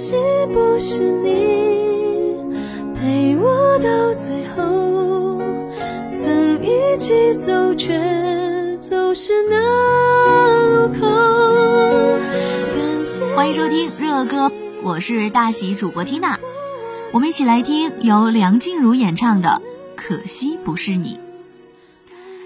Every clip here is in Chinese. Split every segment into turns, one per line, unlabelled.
惜不是你陪我到最后，曾一起走，却走失那路口。
欢迎收听热歌，我是大喜主播缇娜，我们一起来听由梁静茹演唱的《可惜不是你》。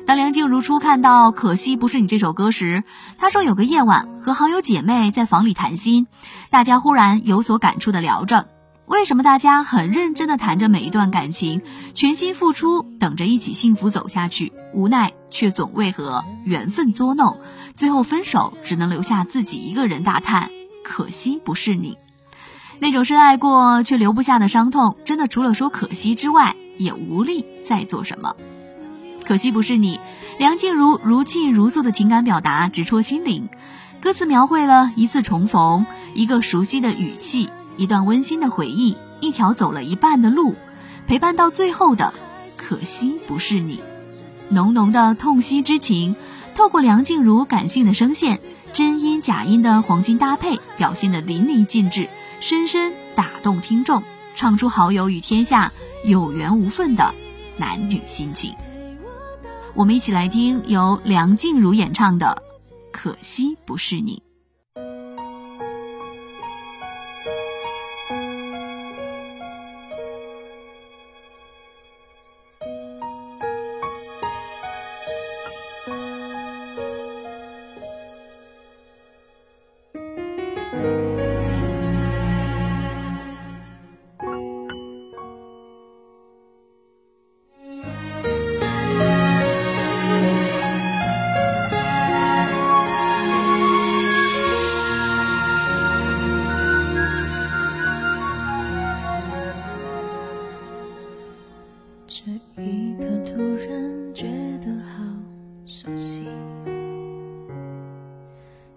当梁静茹初看到《可惜不是你》这首歌时，她说有个夜晚和好友姐妹在房里谈心，大家忽然有所感触的聊着，为什么大家很认真的谈着每一段感情，全心付出，等着一起幸福走下去，无奈却总为何缘分作弄，最后分手只能留下自己一个人大叹：可惜不是你。那种深爱过却留不下的伤痛，真的除了说可惜之外，也无力再做什么。可惜不是你，梁静茹如泣如诉的情感表达直戳心灵，歌词描绘了一次重逢，一个熟悉的语气，一段温馨的回忆，一条走了一半的路，陪伴到最后的，可惜不是你，浓浓的痛惜之情，透过梁静茹感性的声线，真音假音的黄金搭配，表现的淋漓尽致，深深打动听众，唱出好友与天下有缘无分的男女心情。我们一起来听由梁静茹演唱的《可惜不是你》。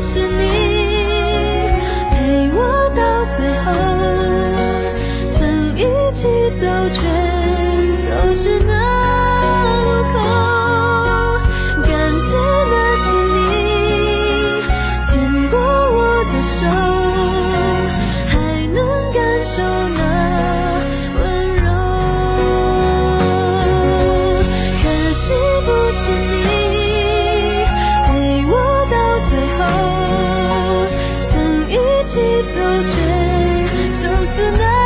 是你是那